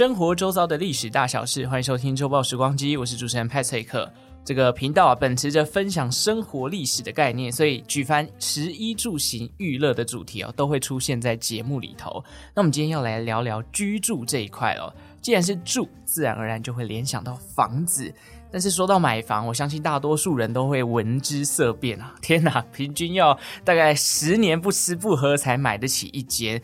生活周遭的历史大小事，欢迎收听周报时光机，我是主持人派翠克。这个频道啊，秉持着分享生活历史的概念，所以举凡食衣住行娱乐的主题哦，都会出现在节目里头。那我们今天要来聊聊居住这一块哦。既然是住，自然而然就会联想到房子。但是说到买房，我相信大多数人都会闻之色变啊！天哪，平均要大概十年不吃不喝才买得起一间。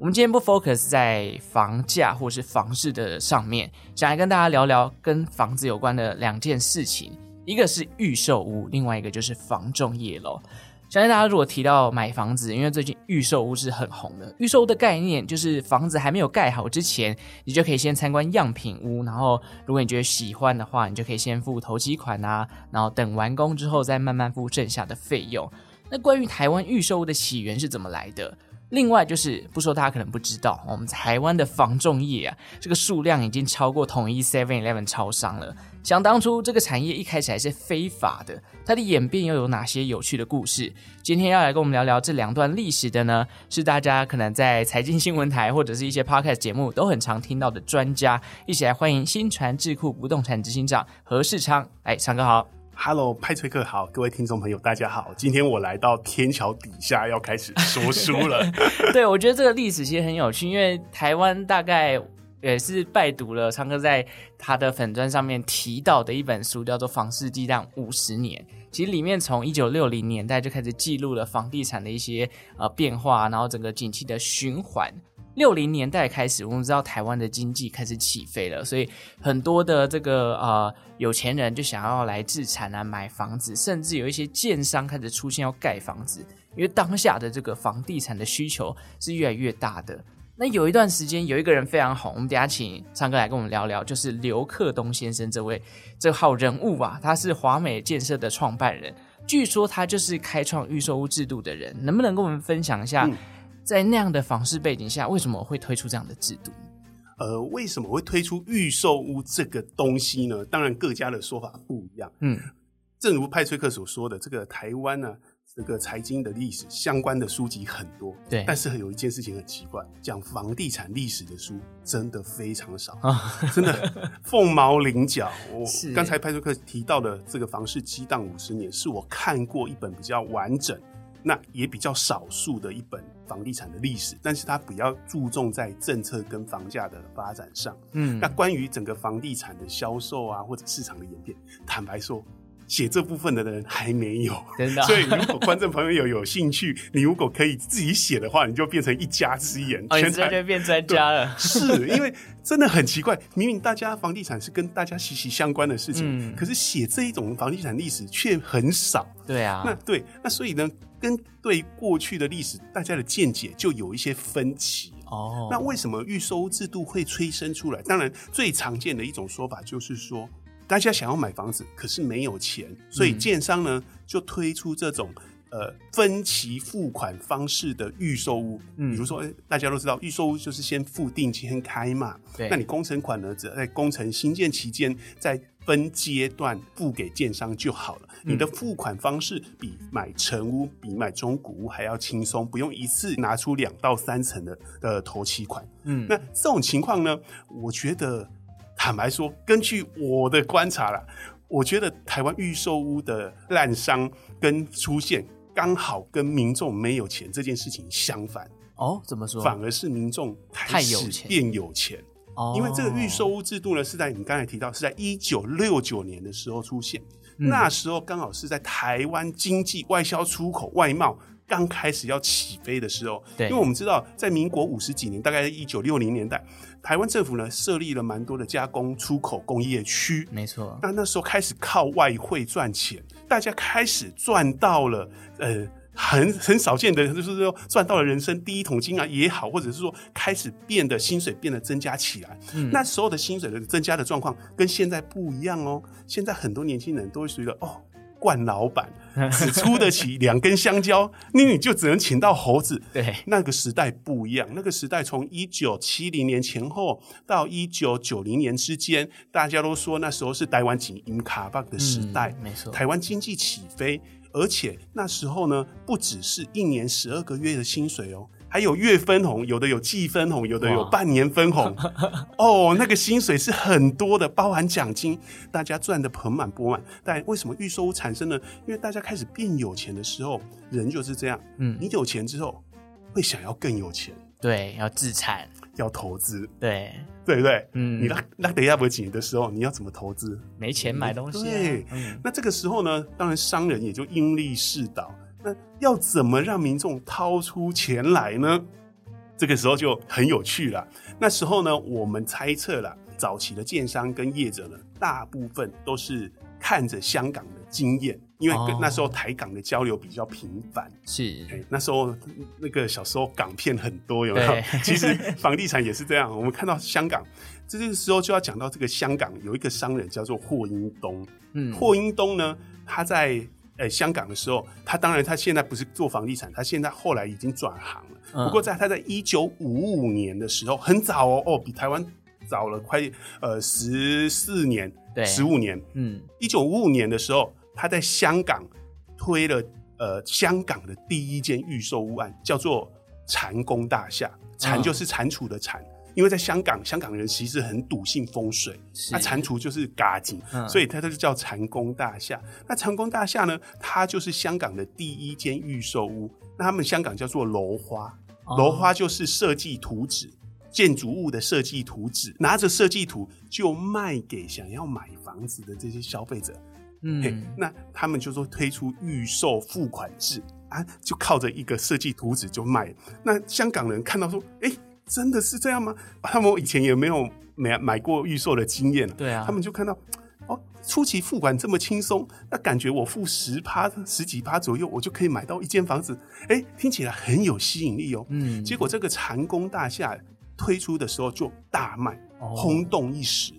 我们今天不 focus 在房价或是房市的上面，想来跟大家聊聊跟房子有关的两件事情，一个是预售屋，另外一个就是房仲业喽。相信大家如果提到买房子，因为最近预售屋是很红的。预售屋的概念就是房子还没有盖好之前，你就可以先参观样品屋，然后如果你觉得喜欢的话，你就可以先付头期款啊，然后等完工之后再慢慢付剩下的费用。那关于台湾预售屋的起源是怎么来的？另外就是不说，大家可能不知道，我们台湾的防重业啊，这个数量已经超过统一 Seven Eleven 超商了。想当初这个产业一开始还是非法的，它的演变又有哪些有趣的故事？今天要来跟我们聊聊这两段历史的呢，是大家可能在财经新闻台或者是一些 Podcast 节目都很常听到的专家，一起来欢迎新传智库不动产执行长何世昌。哎，昌哥好。Hello，派崔克好，各位听众朋友大家好。今天我来到天桥底下要开始说书了。对，我觉得这个历史其实很有趣，因为台湾大概也是拜读了昌哥在他的粉砖上面提到的一本书，叫做《房市激荡五十年》。其实里面从一九六零年代就开始记录了房地产的一些呃变化，然后整个景气的循环。六零年代开始，我们知道台湾的经济开始起飞了，所以很多的这个呃有钱人就想要来置产啊，买房子，甚至有一些建商开始出现要盖房子，因为当下的这个房地产的需求是越来越大的。那有一段时间，有一个人非常红，我们等下请昌哥来跟我们聊聊，就是刘克东先生这位这号人物啊，他是华美建设的创办人，据说他就是开创预售屋制度的人，能不能跟我们分享一下？在那样的房市背景下，为什么会推出这样的制度？呃，为什么会推出预售屋这个东西呢？当然，各家的说法不一样。嗯，正如派崔克所说的，这个台湾呢，这个财经的历史相关的书籍很多，对。但是有一件事情很奇怪，讲房地产历史的书真的非常少，哦、真的 凤毛麟角。我刚才派崔克提到的这个《房市激荡五十年》，是我看过一本比较完整。那也比较少数的一本房地产的历史，但是它比较注重在政策跟房价的发展上。嗯，那关于整个房地产的销售啊，或者市场的演变，坦白说，写这部分的人还没有。真的。所以如果观众朋友有有兴趣，你如果可以自己写的话，你就变成一家之言，哦、全台就变专家了。是因为真的很奇怪，明明大家房地产是跟大家息息相关的事情，嗯、可是写这一种房地产历史却很少。对啊。那对，那所以呢？跟对过去的历史，大家的见解就有一些分歧哦。那为什么预收制度会催生出来？当然，最常见的一种说法就是说，大家想要买房子，可是没有钱，所以建商呢就推出这种呃分期付款方式的预售屋。嗯，比如说，大家都知道，预售屋就是先付定先开嘛。对。那你工程款呢，只在工程新建期间在分阶段付给建商就好了。你的付款方式比买成屋、比买中古屋还要轻松，不用一次拿出两到三成的的头期款。嗯，那这种情况呢，我觉得坦白说，根据我的观察啦，我觉得台湾预售屋的烂商跟出现，刚好跟民众没有钱这件事情相反。哦，怎么说？反而是民众开始变有钱。哦，因为这个预售屋制度呢，是在你刚才提到，是在一九六九年的时候出现。那时候刚好是在台湾经济外销出口外贸刚开始要起飞的时候，对，因为我们知道在民国五十几年，大概一九六零年代，台湾政府呢设立了蛮多的加工出口工业区，没错。那那时候开始靠外汇赚钱，大家开始赚到了呃。很很少见的，就是说赚到了人生第一桶金啊也好，或者是说开始变得薪水变得增加起来。嗯，那时候的薪水的增加的状况跟现在不一样哦。现在很多年轻人都会觉得哦，惯老板 只出得起两根香蕉，那 你就只能请到猴子。对，那个时代不一样。那个时代从一九七零年前后到一九九零年之间，大家都说那时候是台湾经营卡巴的时代。嗯，没错，台湾经济起飞。而且那时候呢，不只是一年十二个月的薪水哦，还有月分红，有的有季分红，有的有半年分红。哦，那个薪水是很多的，包含奖金，大家赚得盆满钵满。但为什么预售屋产生呢？因为大家开始变有钱的时候，人就是这样。嗯，你有钱之后，会想要更有钱。对，要自产，要投资。对，对不对？嗯，你那那等一下不紧的时候，你要怎么投资？没钱买东西啊。对，嗯，那这个时候呢，当然商人也就因利是导。那要怎么让民众掏出钱来呢？这个时候就很有趣了。那时候呢，我们猜测了，早期的建商跟业者呢，大部分都是看着香港的经验，因为那时候台港的交流比较频繁。是、哦，那时候那个小时候港片很多，有没有？其实房地产也是这样。我们看到香港，这个时候就要讲到这个香港有一个商人叫做霍英东。嗯，霍英东呢，他在。呃，香港的时候，他当然他现在不是做房地产，他现在后来已经转行了。嗯、不过在他在一九五五年的时候，很早哦，哦，比台湾早了快呃十四年，对，十五年。嗯，一九五五年的时候，他在香港推了呃香港的第一间预售屋案，叫做蟾宫大厦，蟾就是蟾蜍的蟾。嗯因为在香港，香港人其实很笃信风水，那蟾蜍就是嘎吉，嗯、所以它就叫蟾宫大厦。那蟾宫大厦呢，它就是香港的第一间预售屋。那他们香港叫做楼花，楼花就是设计图纸，建筑物的设计图纸，拿着设计图就卖给想要买房子的这些消费者。嗯，那他们就说推出预售付款制啊，就靠着一个设计图纸就卖。那香港人看到说，哎。真的是这样吗？他们以前也没有买买过预售的经验，对啊，他们就看到哦，初期付款这么轻松，那感觉我付十趴、十几趴左右，我就可以买到一间房子，哎，听起来很有吸引力哦。嗯，结果这个长工大厦推出的时候就大卖，轰动一时。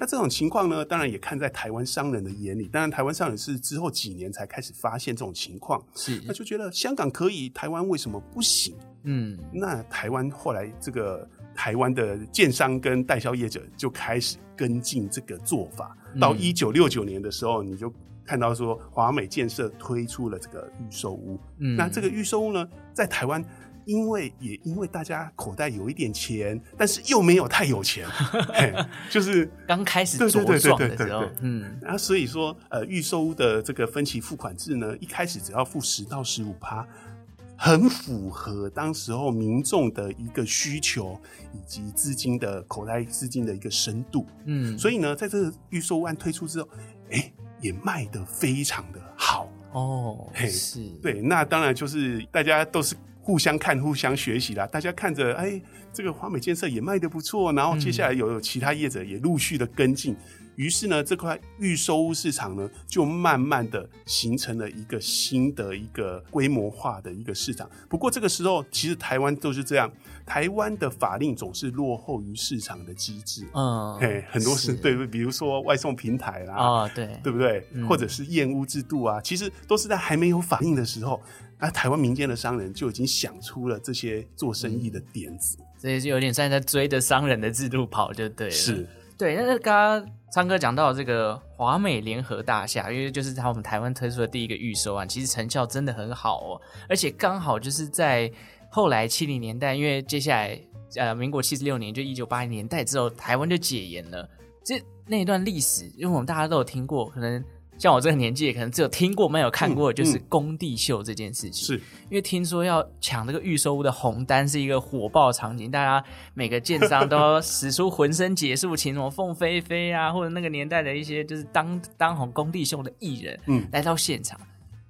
哦、那这种情况呢，当然也看在台湾商人的眼里，当然台湾商人是之后几年才开始发现这种情况，是，那就觉得香港可以，台湾为什么不行？嗯，那台湾后来这个台湾的建商跟代销业者就开始跟进这个做法。到一九六九年的时候，你就看到说华美建设推出了这个预售屋。嗯，那这个预售屋呢，在台湾，因为也因为大家口袋有一点钱，但是又没有太有钱，就是刚开始茁壮的时候。嗯，然后所以说，呃，预售屋的这个分期付款制呢，一开始只要付十到十五趴。很符合当时候民众的一个需求，以及资金的口袋资金的一个深度，嗯，所以呢，在这个预售案推出之后，哎、欸，也卖得非常的好哦，嘿，是，对，那当然就是大家都是互相看、互相学习啦。大家看着，哎、欸，这个华美建设也卖得不错，然后接下来有有其他业者也陆续的跟进。于是呢，这块预售屋市场呢，就慢慢的形成了一个新的一个规模化的一个市场。不过这个时候，其实台湾都是这样，台湾的法令总是落后于市场的机制。嗯，嘿，很多是对，比如说外送平台啦，啊，对，对不对？嗯、或者是验屋制度啊，其实都是在还没有法令的时候，那台湾民间的商人就已经想出了这些做生意的点子。嗯、所以就有点像在追着商人的制度跑，就对了。是。对，那刚刚昌哥讲到这个华美联合大厦，因为就是在我们台湾推出的第一个预售案，其实成效真的很好哦，而且刚好就是在后来七零年代，因为接下来呃民国七十六年就一九八零年代之后，台湾就解严了，这那一段历史，因为我们大家都有听过，可能。像我这个年纪，可能只有听过没有看过，就是工地秀这件事情。是，因为听说要抢那个预售屋的红单是一个火爆场景，大家每个建商都使出浑身解数，请什么凤飞飞啊，或者那个年代的一些就是当当红工地秀的艺人，嗯，来到现场。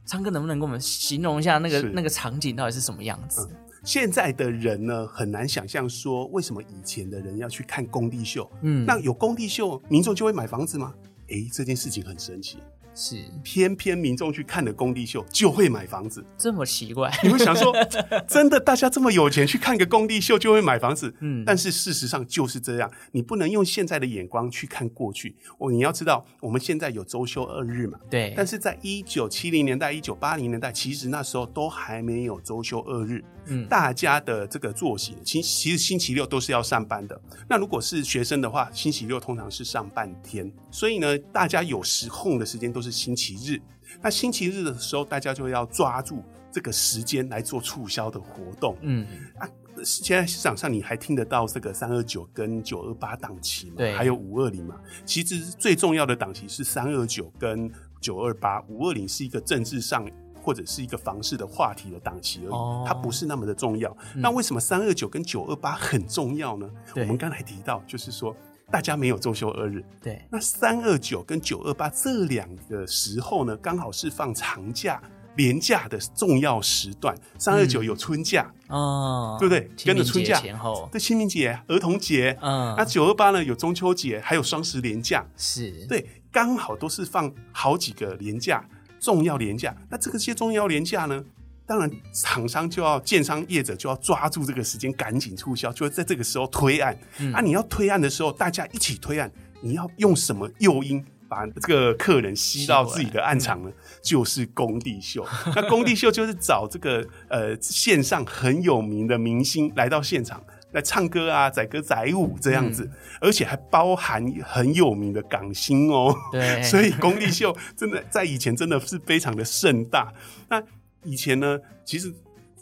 昌哥能不能跟我们形容一下那个那个场景到底是什么样子？嗯，现在的人呢，很难想象说为什么以前的人要去看工地秀。嗯，那有工地秀，民众就会买房子吗？诶，这件事情很神奇。是，偏偏民众去看的工地秀就会买房子，这么奇怪？你会想说，真的大家这么有钱去看个工地秀就会买房子？嗯，但是事实上就是这样，你不能用现在的眼光去看过去。哦，你要知道，我们现在有周休二日嘛？对。但是在一九七零年代、一九八零年代，其实那时候都还没有周休二日。嗯，大家的这个作息，其其实星期六都是要上班的。那如果是学生的话，星期六通常是上半天，所以呢，大家有时空的时间都是星期日。那星期日的时候，大家就要抓住这个时间来做促销的活动。嗯啊，现在市场上你还听得到这个三二九跟九二八档期嘛？对，还有五二零嘛？其实最重要的档期是三二九跟九二八，五二零是一个政治上或者是一个房市的话题的档期而已，哦、它不是那么的重要。嗯、那为什么三二九跟九二八很重要呢？我们刚才提到，就是说。大家没有周休二日，对。那三二九跟九二八这两个时候呢，刚好是放长假、连假的重要时段。三二九有春假，哦，对不对？跟着春假前后，对，清明节、儿童节，嗯。那九二八呢，有中秋节，还有双十连假，是对，刚好都是放好几个连假，重要连假。那这个些重要连假呢？当然，厂商就要建商业者就要抓住这个时间，赶紧促销，就会在这个时候推案。嗯、啊，你要推案的时候，大家一起推案，你要用什么诱因把这个客人吸到自己的案场呢？嗯、就是工地秀。那工地秀就是找这个呃线上很有名的明星来到现场来唱歌啊，载歌载舞这样子，嗯、而且还包含很有名的港星哦。对，所以工地秀真的在以前真的是非常的盛大。那以前呢，其实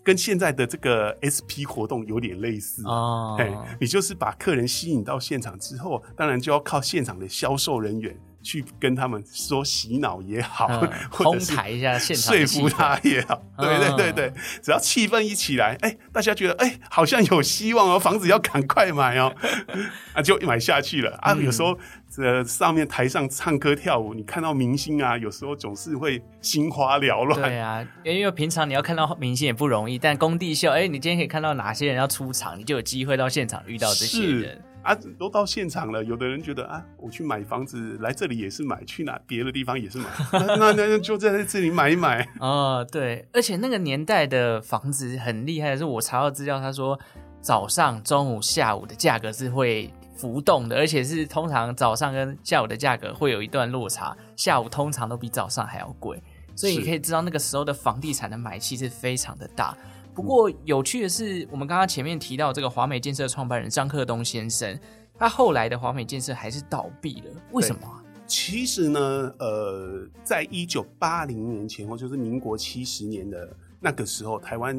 跟现在的这个 SP 活动有点类似哦。哎，你就是把客人吸引到现场之后，当然就要靠现场的销售人员。去跟他们说洗脑也好，嗯、或者是一下现场说服他也好，对对对对，嗯、只要气氛一起来，哎、欸，大家觉得哎、欸，好像有希望哦，房子要赶快买哦，啊，就买下去了啊。有时候这上面台上唱歌跳舞，你看到明星啊，有时候总是会心花缭乱。对啊，因为平常你要看到明星也不容易，但工地秀，哎、欸，你今天可以看到哪些人要出场，你就有机会到现场遇到这些人。啊，都到现场了。有的人觉得啊，我去买房子，来这里也是买，去哪别的地方也是买，那那那就在这里买一买。哦，对，而且那个年代的房子很厉害的是，我查到资料，他说早上、中午、下午的价格是会浮动的，而且是通常早上跟下午的价格会有一段落差，下午通常都比早上还要贵，所以你可以知道那个时候的房地产的买气是非常的大。不过有趣的是，我们刚刚前面提到这个华美建设创办人张克东先生，他后来的华美建设还是倒闭了，为什么？其实呢，呃，在一九八零年前后，就是民国七十年的那个时候，台湾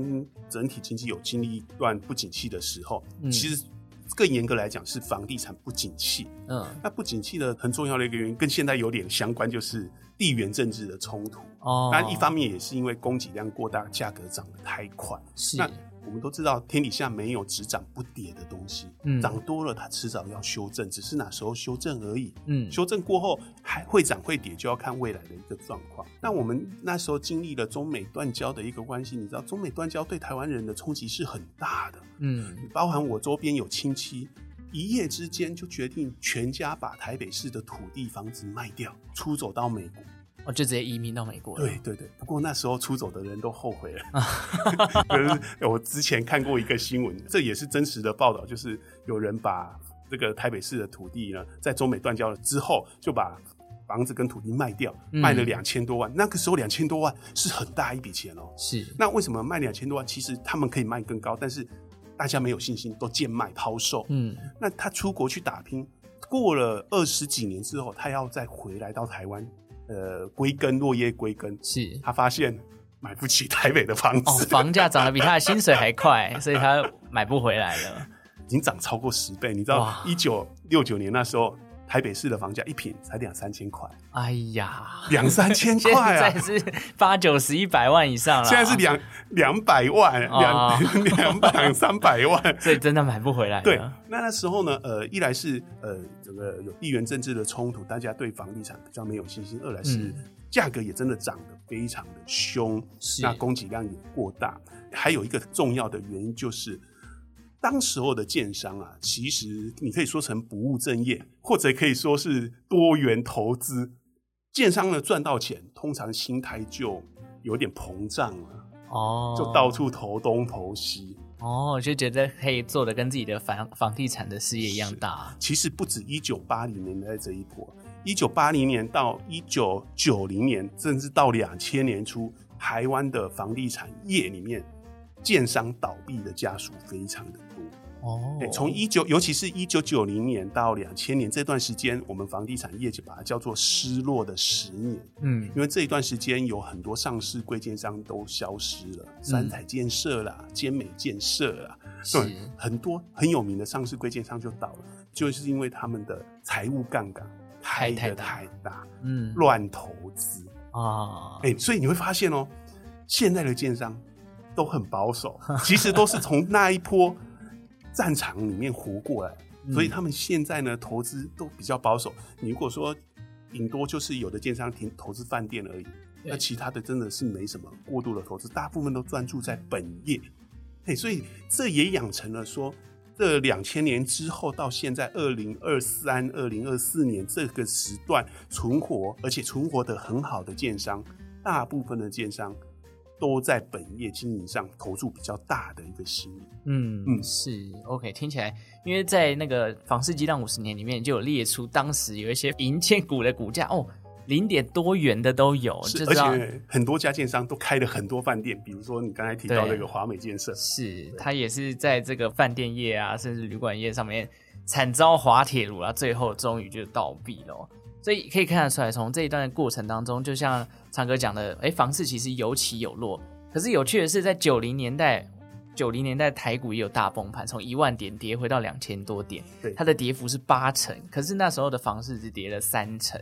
整体经济有经历一段不景气的时候，嗯、其实更严格来讲是房地产不景气。嗯，那不景气的很重要的一个原因，跟现在有点相关，就是。地缘政治的冲突哦，那一方面也是因为供给量过大，价格涨得太快。是，那我们都知道，天底下没有只涨不跌的东西，嗯，涨多了它迟早要修正，只是哪时候修正而已。嗯，修正过后还会涨会跌，就要看未来的一个状况。那我们那时候经历了中美断交的一个关系，你知道，中美断交对台湾人的冲击是很大的。嗯，包含我周边有亲戚，一夜之间就决定全家把台北市的土地房子卖掉，出走到美国，哦，就直接移民到美国了。对对对，不过那时候出走的人都后悔了。我之前看过一个新闻，这也是真实的报道，就是有人把这个台北市的土地呢，在中美断交了之后，就把房子跟土地卖掉，卖了两千多万。嗯、那个时候两千多万是很大一笔钱哦。是。那为什么卖两千多万？其实他们可以卖更高，但是。大家没有信心，都贱卖抛售。嗯，那他出国去打拼，过了二十几年之后，他要再回来到台湾，呃，归根落叶归根。是，他发现买不起台北的房子，哦、房价涨得比他的薪水还快，所以他买不回来了。已经涨超过十倍，你知道，一九六九年那时候。台北市的房价一平才两三千块，哎呀，两三千块啊！现在是八九十、一百万以上了。现在是两两百万，两 两百三百万，所以真的买不回来。对，那那时候呢，呃，一来是呃，整个有地缘政治的冲突，大家对房地产比较没有信心；二来是价格也真的涨得非常的凶，是那供给量也过大。还有一个重要的原因就是。当时候的建商啊，其实你可以说成不务正业，或者可以说是多元投资。建商呢赚到钱，通常心态就有点膨胀了，哦，就到处投东投西，哦，就觉得可以做的跟自己的房房地产的事业一样大。其实不止一九八零年代这一波，一九八零年到一九九零年，甚至到两千年初，台湾的房地产业里面，建商倒闭的家数非常的多哦，对，从一九，尤其是一九九零年到两千年这段时间，我们房地产业就把它叫做失落的十年。嗯，因为这一段时间有很多上市贵建商都消失了，嗯、三彩建设啦、坚美建设啦，是。对，很多很有名的上市贵建商就倒了，就是因为他们的财务杠杆开的太大，嗯，乱投资啊，哎、欸，所以你会发现哦、喔，现在的建商都很保守，其实都是从那一波。战场里面活过来，所以他们现在呢，投资都比较保守。你如果说顶多就是有的建商停投资饭店而已，那其他的真的是没什么过度的投资，大部分都专注在本业。嘿，所以这也养成了说，这两千年之后到现在二零二三、二零二四年这个时段存活，而且存活得很好的建商，大部分的建商。都在本业经营上投注比较大的一个心力。嗯嗯，是 OK，听起来，因为在那个房市激荡五十年里面就有列出当时有一些银建股的股价哦，零点多元的都有，是而且很多家建商都开了很多饭店，比如说你刚才提到那个华美建设，是它也是在这个饭店业啊，甚至旅馆业上面惨遭滑铁卢啊，最后终于就倒闭了。所以可以看得出来，从这一段的过程当中，就像长哥讲的，哎，房市其实有起有落。可是有趣的是，在九零年代，九零年代台股也有大崩盘，从一万点跌回到两千多点，对，它的跌幅是八成。可是那时候的房市只跌了三成。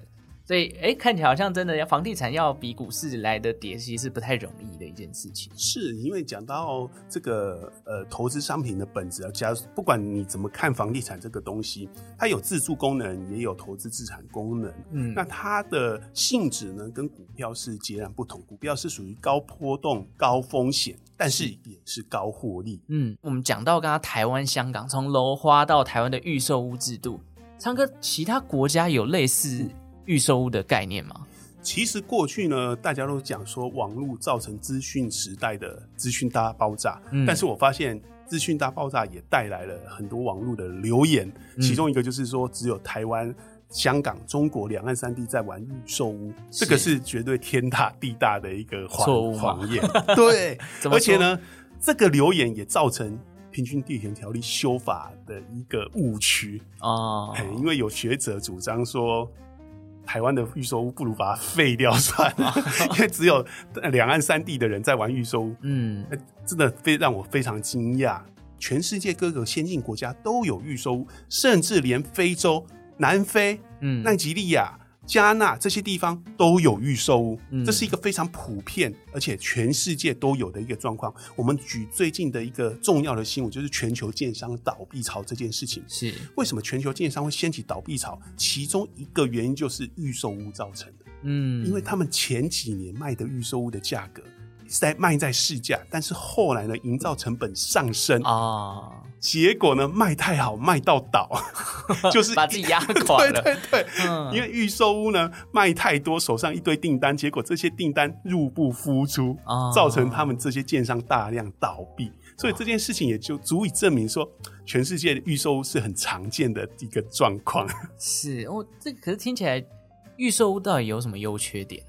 所以，哎，看起来好像真的要房地产要比股市来的跌，其实是不太容易的一件事情。是因为讲到这个呃投资商品的本质啊，假如不管你怎么看房地产这个东西，它有自住功能，也有投资资产功能。嗯，那它的性质呢，跟股票是截然不同。股票是属于高波动、高风险，但是也是高获利。嗯，我们讲到刚刚台湾、香港，从楼花到台湾的预售屋制度，昌哥，其他国家有类似？预售屋的概念吗？其实过去呢，大家都讲说网络造成资讯时代的资讯大爆炸，嗯，但是我发现资讯大爆炸也带来了很多网络的流言，嗯，其中一个就是说只有台湾、香港、中国两岸三地在玩预售屋，这个是绝对天大地大的一个谎谎言。对，而且呢，这个留言也造成平均地权条例修法的一个误区啊，因为有学者主张说。台湾的预售屋不如把它废掉算了，因为只有两岸三地的人在玩预售屋。嗯，真的非让我非常惊讶。全世界各个先进国家都有预售屋，甚至连非洲、南非、嗯、奈及利亚。加纳这些地方都有预售屋，这是一个非常普遍，而且全世界都有的一个状况。我们举最近的一个重要的新闻，就是全球建商倒闭潮这件事情。是为什么全球建商会掀起倒闭潮？其中一个原因就是预售屋造成的。嗯，因为他们前几年卖的预售屋的价格在卖在市价，但是后来呢，营造成本上升啊。结果呢，卖太好，卖到倒，就是把自己压垮了。对对对，嗯、因为预售屋呢卖太多，手上一堆订单，结果这些订单入不敷出，哦、造成他们这些建商大量倒闭。所以这件事情也就足以证明说，全世界的预售屋是很常见的一个状况。是哦，这可是听起来，预售屋到底有什么优缺点？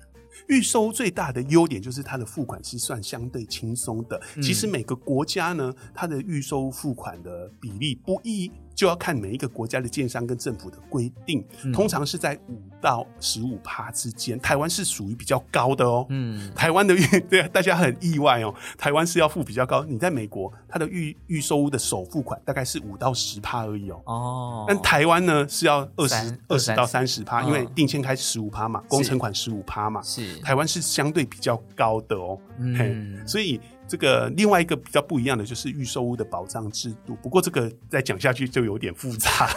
预收最大的优点就是它的付款是算相对轻松的。其实每个国家呢，它的预收付款的比例不一。就要看每一个国家的建商跟政府的规定，通常是在五到十五趴之间。台湾是属于比较高的哦。嗯，台湾的预 对啊，大家很意外哦。台湾是要付比较高。你在美国，它的预预售屋的首付款大概是五到十趴而已哦。哦，但台湾呢是要二十二十到三十趴，因为定签开十五趴嘛，工程款十五趴嘛。是，台湾是相对比较高的哦。嗯，所以。这个另外一个比较不一样的就是预售屋的保障制度，不过这个再讲下去就有点复杂。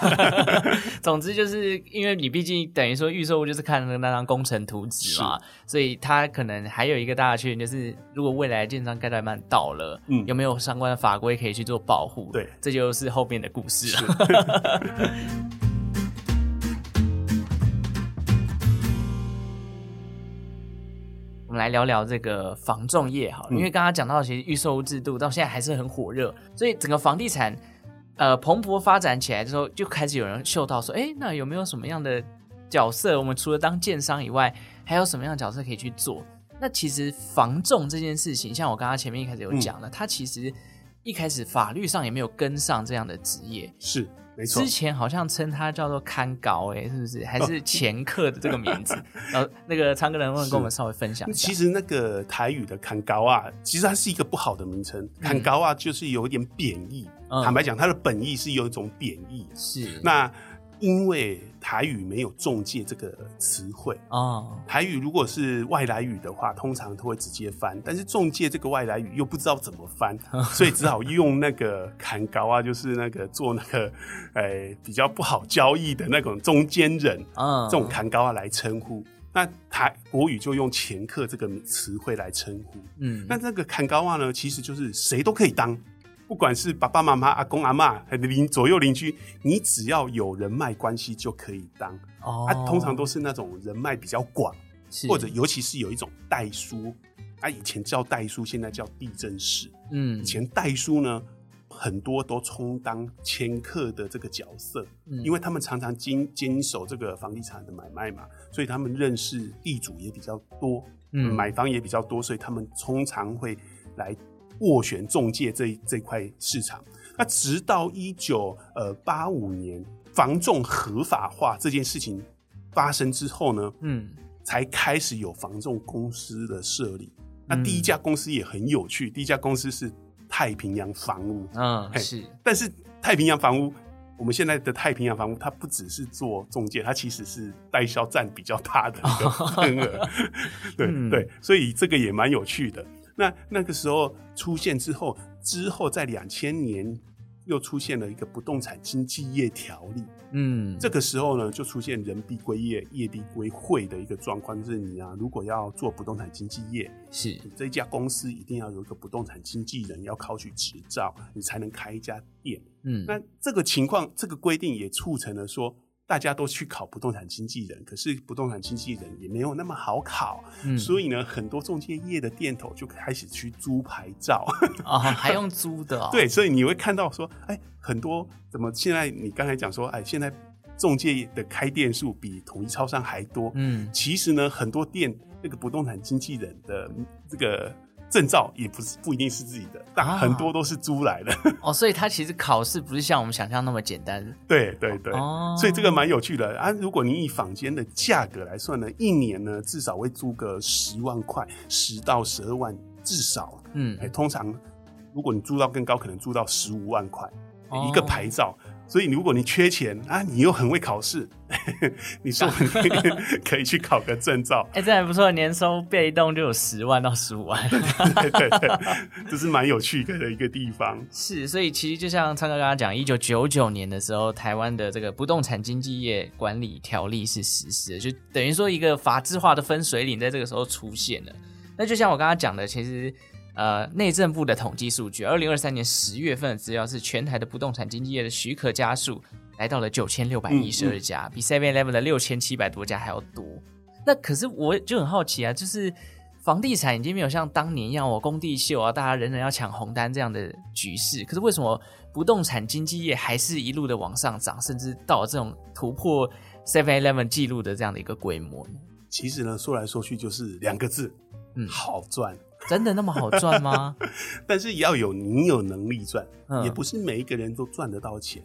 总之就是因为你毕竟等于说预售屋就是看那张工程图纸嘛，所以它可能还有一个大的缺点就是，如果未来建商盖太慢倒了，嗯，有没有相关的法规可以去做保护？对，这就是后面的故事了。我们来聊聊这个房仲业好了，因为刚刚讲到，其实预售制度到现在还是很火热，所以整个房地产呃蓬勃发展起来的时候，就开始有人嗅到说，哎，那有没有什么样的角色？我们除了当建商以外，还有什么样的角色可以去做？那其实房仲这件事情，像我刚刚前面一开始有讲了，嗯、它其实一开始法律上也没有跟上这样的职业，是没错。之前好像称它叫做看高，哎，是不是？还是前客的这个名字？然 后那个昌哥能不能跟我们稍微分享一下？其实那个台语的看高啊，其实它是一个不好的名称，看高啊就是有一点贬义。嗯、坦白讲，它的本意是有一种贬义。是那。因为台语没有中介这个词汇啊，台语如果是外来语的话，通常都会直接翻，但是中介这个外来语又不知道怎么翻，所以只好用那个砍高啊，就是那个做那个，呃，比较不好交易的那种中间人啊，这种砍高啊来称呼。那台国语就用前客这个词汇来称呼。嗯，那这个砍高啊呢，其实就是谁都可以当。不管是爸爸妈妈、阿公阿妈，还是邻左右邻居，你只要有人脉关系就可以当。哦，他通常都是那种人脉比较广，或者尤其是有一种代书，啊以前叫代书，现在叫地政士。嗯，以前代书呢，很多都充当掮客的这个角色，嗯，因为他们常常经经手这个房地产的买卖嘛，所以他们认识地主也比较多，嗯，买房也比较多，所以他们通常会来。斡旋中介这这块市场，那直到一九呃八五年房仲合法化这件事情发生之后呢，嗯，才开始有房仲公司的设立。那第一家公司也很有趣，第一家公司是太平洋房屋，嗯，是。但是太平洋房屋，我们现在的太平洋房屋，它不只是做中介，它其实是代销占比较大的 对、嗯、对，所以这个也蛮有趣的。那那个时候出现之后，之后在两千年又出现了一个不动产经纪业条例。嗯，这个时候呢，就出现人必归业，业必归会的一个状况，就是你啊，如果要做不动产经纪业，是你这一家公司一定要有一个不动产经纪人，要考取执照，你才能开一家店。嗯，那这个情况，这个规定也促成了说。大家都去考不动产经纪人，可是不动产经纪人也没有那么好考，嗯、所以呢，很多中介业的店头就开始去租牌照啊、哦，还用租的、哦？对，所以你会看到说，哎，很多怎么现在你刚才讲说，哎，现在中介的开店数比统一超商还多，嗯，其实呢，很多店那个不动产经纪人的这个。证照也不是不一定是自己的，但很多都是租来的。哦，哦，所以他其实考试不是像我们想象那么简单。对对对，哦，所以这个蛮有趣的啊。如果你以坊间的价格来算呢，一年呢至少会租个十万块，十到十二万至少。嗯，哎，通常如果你租到更高，可能租到十五万块，哦，一个牌照。所以，如果你缺钱啊，你又很会考试，你说你可以去考个证照。哎、欸，这还不错，年收被动就有十万到十五万。对对对，这是蛮有趣的一个地方。是，所以其实就像昌哥刚刚讲，一九九九年的时候，台湾的这个不动产经纪业管理条例是实施的，就等于说一个法制化的分水岭在这个时候出现了。那就像我刚刚讲的，其实。呃，内政部的统计数据，二零二三年十月份的资料是全台的不动产经纪业的许可家数来到了九千六百一十二家，嗯嗯、比 Seven Eleven 的六千七百多家还要多。那可是我就很好奇啊，就是房地产已经没有像当年一样，我工地秀啊，大家人人要抢红单这样的局势。可是为什么不动产经纪业还是一路的往上涨，甚至到这种突破 Seven Eleven 记录的这样的一个规模呢？其实呢，说来说去就是两个字，嗯，好赚。真的那么好赚吗？但是也要有你有能力赚，嗯、也不是每一个人都赚得到钱。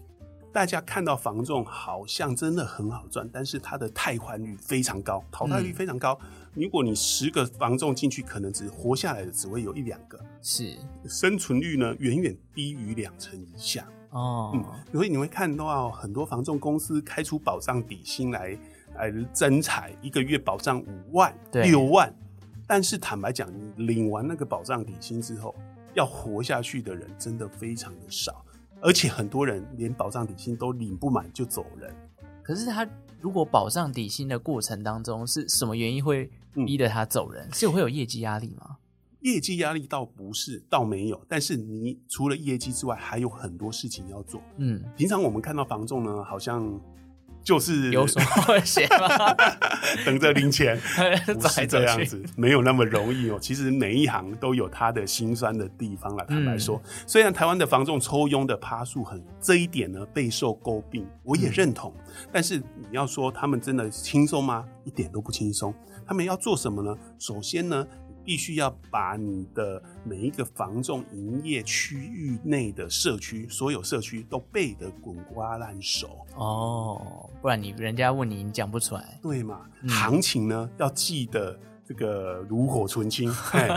大家看到房仲好像真的很好赚，但是它的汰换率非常高，淘汰率非常高。嗯、如果你十个房仲进去，可能只活下来的只会有一两个，是生存率呢远远低于两成以下哦。嗯，所以你会看到很多房仲公司开出保障底薪来来增财，一个月保障五万、六万。但是坦白讲，你领完那个保障底薪之后，要活下去的人真的非常的少，而且很多人连保障底薪都领不满就走人。可是他如果保障底薪的过程当中是什么原因会逼得他走人？嗯、是会有业绩压力吗？业绩压力倒不是，倒没有。但是你除了业绩之外，还有很多事情要做。嗯，平常我们看到房仲呢，好像。就是有什么会写吗？等着零钱，不是这样子，没有那么容易哦。其实每一行都有它的辛酸的地方了。坦白说，嗯、虽然台湾的房仲抽佣的趴数很，这一点呢备受诟病，我也认同。嗯、但是你要说他们真的轻松吗？一点都不轻松。他们要做什么呢？首先呢，必须要把你的每一个房仲营业区域内的社区，所有社区都背得滚瓜烂熟哦，不然你人家问你，你讲不出来，对嘛？嗯、行情呢，要记得。这个炉火纯青，哎，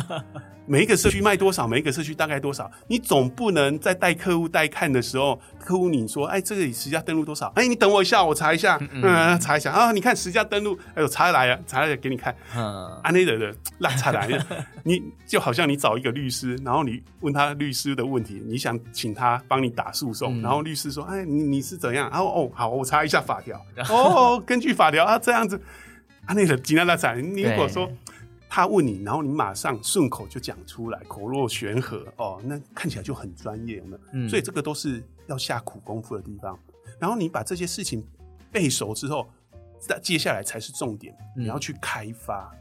每一个社区卖多少，每一个社区大概多少，你总不能在带客户带看的时候，客户你说，哎，这个实价登录多少？哎，你等我一下，我查一下，嗯，查一下啊，你看实价登录，哎呦，查来了，查来了，给你看，嗯，安内的的拉查来了，你就好像你找一个律师，然后你问他律师的问题，你想请他帮你打诉讼，嗯、然后律师说，哎，你你是怎样？然后哦，好，我查一下法条，哦，根据法条啊，这样子。他那个吉娜拉彩，你如果说他问你，然后你马上顺口就讲出来，口若悬河哦，那看起来就很专业了。嗯，所以这个都是要下苦功夫的地方。然后你把这些事情背熟之后，接下来才是重点，你要去开发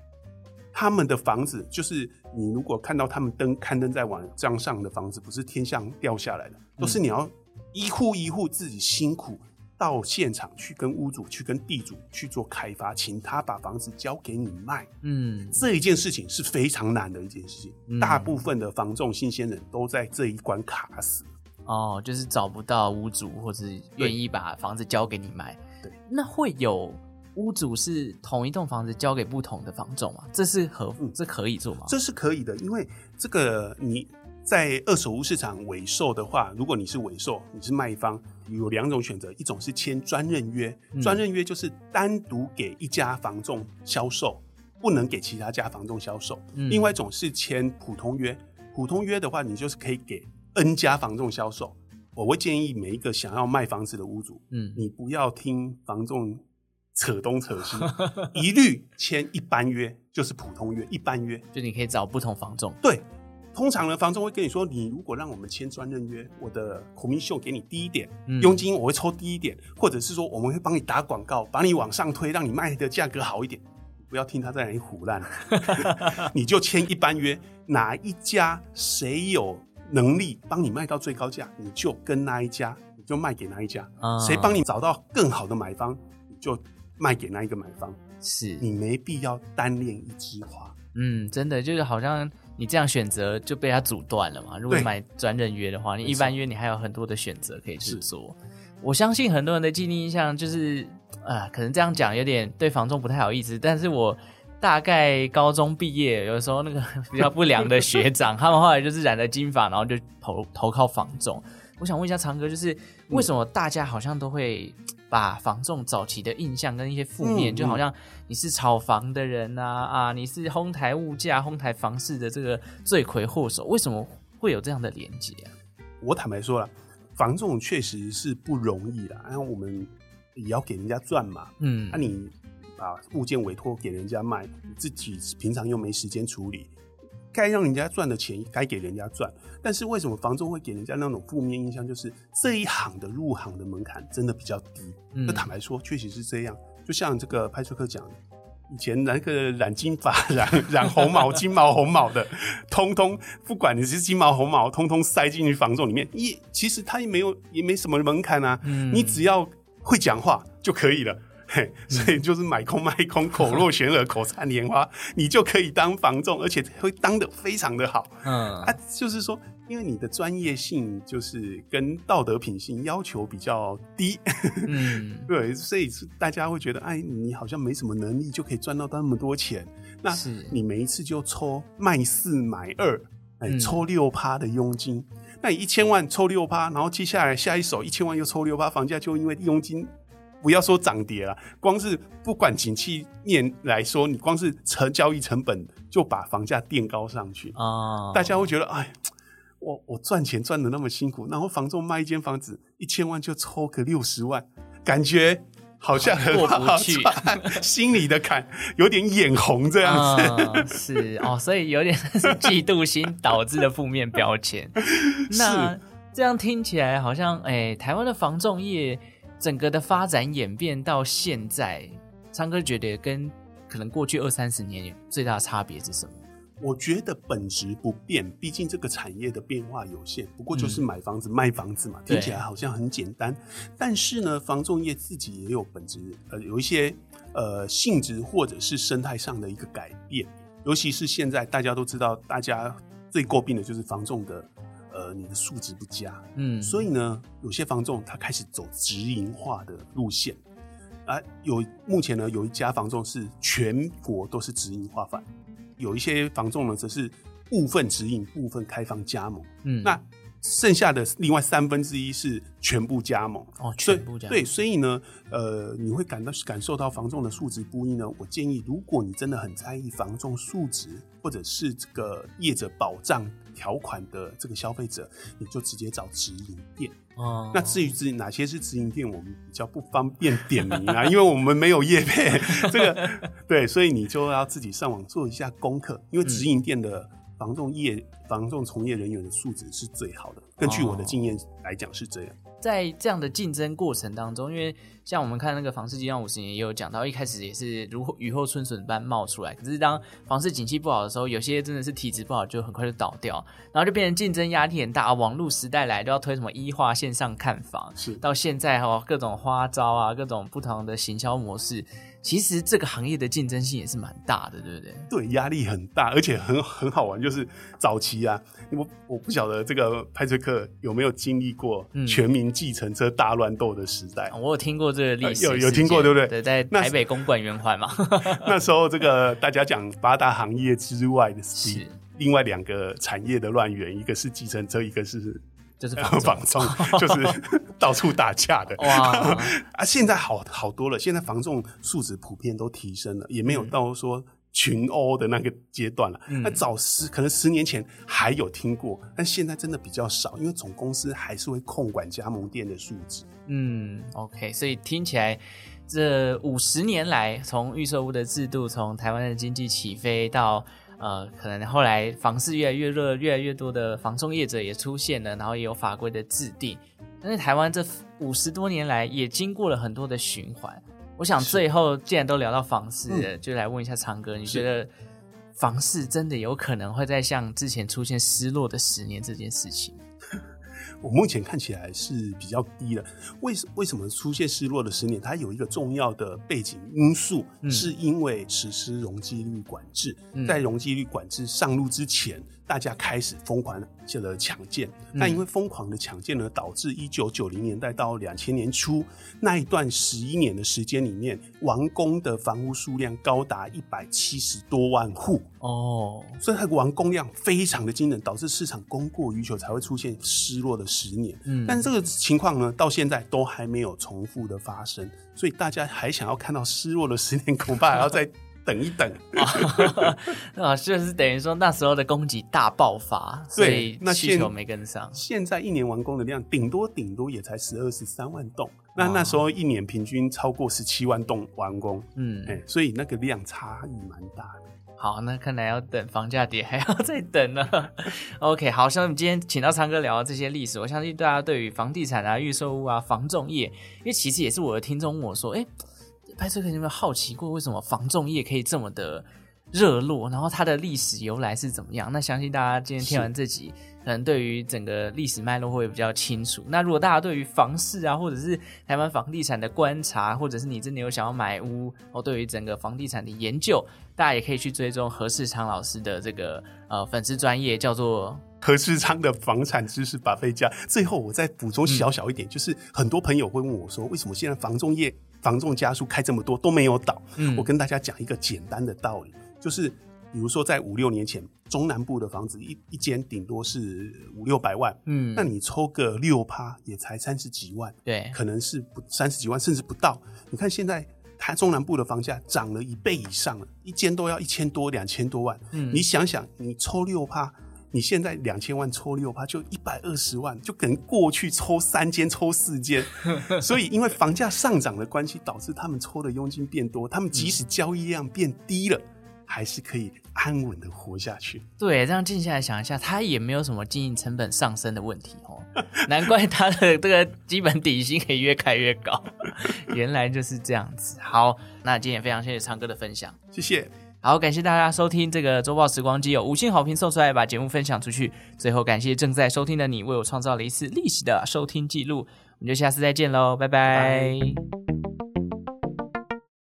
他们的房子。就是你如果看到他们登刊登在网站上的房子，不是天上掉下来的，都是你要一户一户自己辛苦。到现场去跟屋主、去跟地主去做开发，请他把房子交给你卖。嗯，这一件事情是非常难的一件事情。嗯、大部分的房仲新鲜人都在这一关卡死。哦，就是找不到屋主，或者愿意把房子交给你卖。对，那会有屋主是同一栋房子交给不同的房仲吗？这是合，嗯、这可以做吗？这是可以的，因为这个你。在二手屋市场尾售的话，如果你是尾售，你是卖方，有两种选择，一种是签专任约，专任约就是单独给一家房仲销售，不能给其他家房仲销售。嗯、另外一种是签普通约，普通约的话，你就是可以给 N 家房仲销售。我会建议每一个想要卖房子的屋主，嗯，你不要听房仲扯东扯西，一律签一般约，就是普通约，一般约，就你可以找不同房仲，对。通常呢，房仲会跟你说，你如果让我们签专任约，我的 commission 给你低一点，嗯、佣金我会抽低一点，或者是说我们会帮你打广告，把你往上推，让你卖的价格好一点。不要听他在那里胡乱，你就签一般约，哪一家谁有能力帮你卖到最高价，你就跟那一家，你就卖给那一家。谁帮、嗯、你找到更好的买方，你就卖给那一个买方。是你没必要单恋一枝花。嗯，真的就是好像。你这样选择就被他阻断了嘛？如果买专任约的话，你一般约你还有很多的选择可以去做。是我相信很多人的既定印象就是，啊，可能这样讲有点对房仲不太好意思。但是我大概高中毕业，有时候那个 比较不良的学长，他们后来就是染了金发，然后就投投靠房仲。我想问一下长哥，就是为什么大家好像都会？把房仲早期的印象跟一些负面，嗯、就好像你是炒房的人呐啊，啊，你是哄抬物价、哄抬房市的这个罪魁祸首，为什么会有这样的连结啊？我坦白说了，房仲确实是不容易的，然后我们也要给人家赚嘛，嗯，那、啊、你把物件委托给人家卖，你自己平常又没时间处理。该让人家赚的钱该给人家赚，但是为什么房仲会给人家那种负面印象？就是这一行的入行的门槛真的比较低。那、嗯、坦白说，确实是这样。就像这个派出克讲的，以前那个染金发、染染红毛、金毛、红毛的，通通不管你是金毛、红毛，通通塞进去房仲里面。也其实他也没有也没什么门槛啊，嗯、你只要会讲话就可以了。嘿，所以就是买空卖空，口若悬河，口灿莲花，你就可以当房仲，而且会当的非常的好。嗯，啊，就是说，因为你的专业性就是跟道德品性要求比较低，嗯，对，所以大家会觉得，哎，你好像没什么能力就可以赚到那么多钱。那你每一次就抽卖四买二，哎，抽六趴的佣金，那你一千万抽六趴，然后接下来下一手一千万又抽六趴，房价就因为佣金。不要说涨跌了，光是不管景气面来说，你光是成交易成本就把房价垫高上去啊！大家会觉得，哎，我我赚钱赚的那么辛苦，然后房仲卖一间房子一千万就抽个六十万，感觉好像很过不去，心里的坎有点眼红这样子。是哦，所以有点是嫉妒心导致的负面标签。那这样听起来好像，哎，台湾的房仲业。整个的发展演变到现在，昌哥觉得跟可能过去二三十年最大的差别是什么？我觉得本质不变，毕竟这个产业的变化有限，不过就是买房子、嗯、卖房子嘛，听起来好像很简单。但是呢，房仲业自己也有本质，呃，有一些呃性质或者是生态上的一个改变。尤其是现在大家都知道，大家最诟病的就是房仲的，呃，你的素质不佳，嗯，所以呢，有些房仲他开始走直营化的路线，啊，有目前呢有一家房仲是全国都是直营化法，有一些房仲呢则是部分直营，部分开放加盟，嗯，那。剩下的另外三分之一是全部加盟哦，全部加盟。对，所以呢，呃，你会感到感受到房仲的素质不一呢。我建议，如果你真的很在意房仲素质，或者是这个业者保障条款的这个消费者，你就直接找直营店哦。那至于直哪些是直营店，我们比较不方便点名啊，因为我们没有业配这个。对，所以你就要自己上网做一下功课，因为直营店的。防冻业、防冻从业人员的素质是最好的。根据我的经验来讲，是这样。在这样的竞争过程当中，因为像我们看那个房市激荡五十年，也有讲到，一开始也是如雨后春笋般冒出来。可是当房市景气不好的时候，有些真的是体质不好，就很快就倒掉，然后就变成竞争压力很大啊。网络时代来都要推什么一化线上看房，是到现在哈各种花招啊，各种不同的行销模式。其实这个行业的竞争性也是蛮大的，对不对？对，压力很大，而且很很好玩。就是早期啊，我我不晓得这个派翠克有没有经历过全民计程车大乱斗的时代。嗯。我有听过这个历史，有有听过，对不对？对，在台北公馆圆环嘛。那时候这个大家讲八大行业之外的 是另外两个产业的乱源，一个是计程车，一个是。就是房仲，就是 到处打架的哇啊！现在好好多了，现在房仲素质普遍都提升了，也没有到说群殴的那个阶段了。那、嗯、早十可能十年前还有听过，但现在真的比较少，因为总公司还是会控管加盟店的素质。嗯，OK，所以听起来这五十年来，从预售屋的制度，从台湾的经济起飞到。呃，可能后来房市越来越热，越来越多的房仲业者也出现了，然后也有法规的制定。但是台湾这五十多年来也经过了很多的循环。我想最后既然都聊到房市了，嗯、就来问一下长哥，你觉得房市真的有可能会再像之前出现失落的十年这件事情？我目前看起来是比较低的。为什为什么出现失落的十年？它有一个重要的背景因素，嗯、是因为实施容积率管制。嗯、在容积率管制上路之前，大家开始疯狂的抢建。那、嗯、因为疯狂的抢建呢，导致一九九零年代到两千年初那一段十一年的时间里面，完工的房屋数量高达一百七十多万户。哦，所以它的完工量非常的惊人，导致市场供过于求，才会出现失落的十年。嗯，但是这个情况呢，到现在都还没有重复的发生，所以大家还想要看到失落的十年，恐怕还要再等一等。啊，就是等于说那时候的供给大爆发，所以那需求没跟上。现在一年完工的量顶多顶多也才十二十三万栋，那那时候一年平均超过十七万栋完工。嗯，哎，所以那个量差异蛮大的。好，那看来要等房价跌，还要再等呢。OK，好，像我们今天请到昌哥聊这些历史，我相信大家对于房地产啊、预售屋啊、房仲业，因为其实也是我的听众问我说，哎，派翠克有没有好奇过，为什么房仲业可以这么的热络？然后它的历史由来是怎么样？那相信大家今天听完这集。可能对于整个历史脉络会比较清楚。那如果大家对于房市啊，或者是台湾房地产的观察，或者是你真的有想要买屋，哦对于整个房地产的研究，大家也可以去追踪何世昌老师的这个呃粉丝专业，叫做 何世昌的房产知识把费家。最后我再补充小小一点，嗯、就是很多朋友会问我说，为什么现在房仲业房仲家数开这么多都没有倒？嗯，我跟大家讲一个简单的道理，就是。比如说，在五六年前，中南部的房子一一间顶多是五六百万，嗯，那你抽个六趴也才三十几万，对，可能是不三十几万，甚至不到。你看现在台中南部的房价涨了一倍以上了，一间都要一千多、两千多万。嗯，你想想，你抽六趴，你现在两千万抽六趴就一百二十万，就跟过去抽三间、抽四间。所以，因为房价上涨的关系，导致他们抽的佣金变多，他们即使交易量变低了。嗯还是可以安稳的活下去。对，这样静下来想一下，他也没有什么经营成本上升的问题哦。难怪他的这个基本底薪可以越开越高，原来就是这样子。好，那今天也非常谢谢昌哥的分享，谢谢。好，感谢大家收听这个周报时光机，有五星好评送出来，把节目分享出去。最后感谢正在收听的你，为我创造了一次历史的收听记录。我们就下次再见喽，拜拜。拜拜。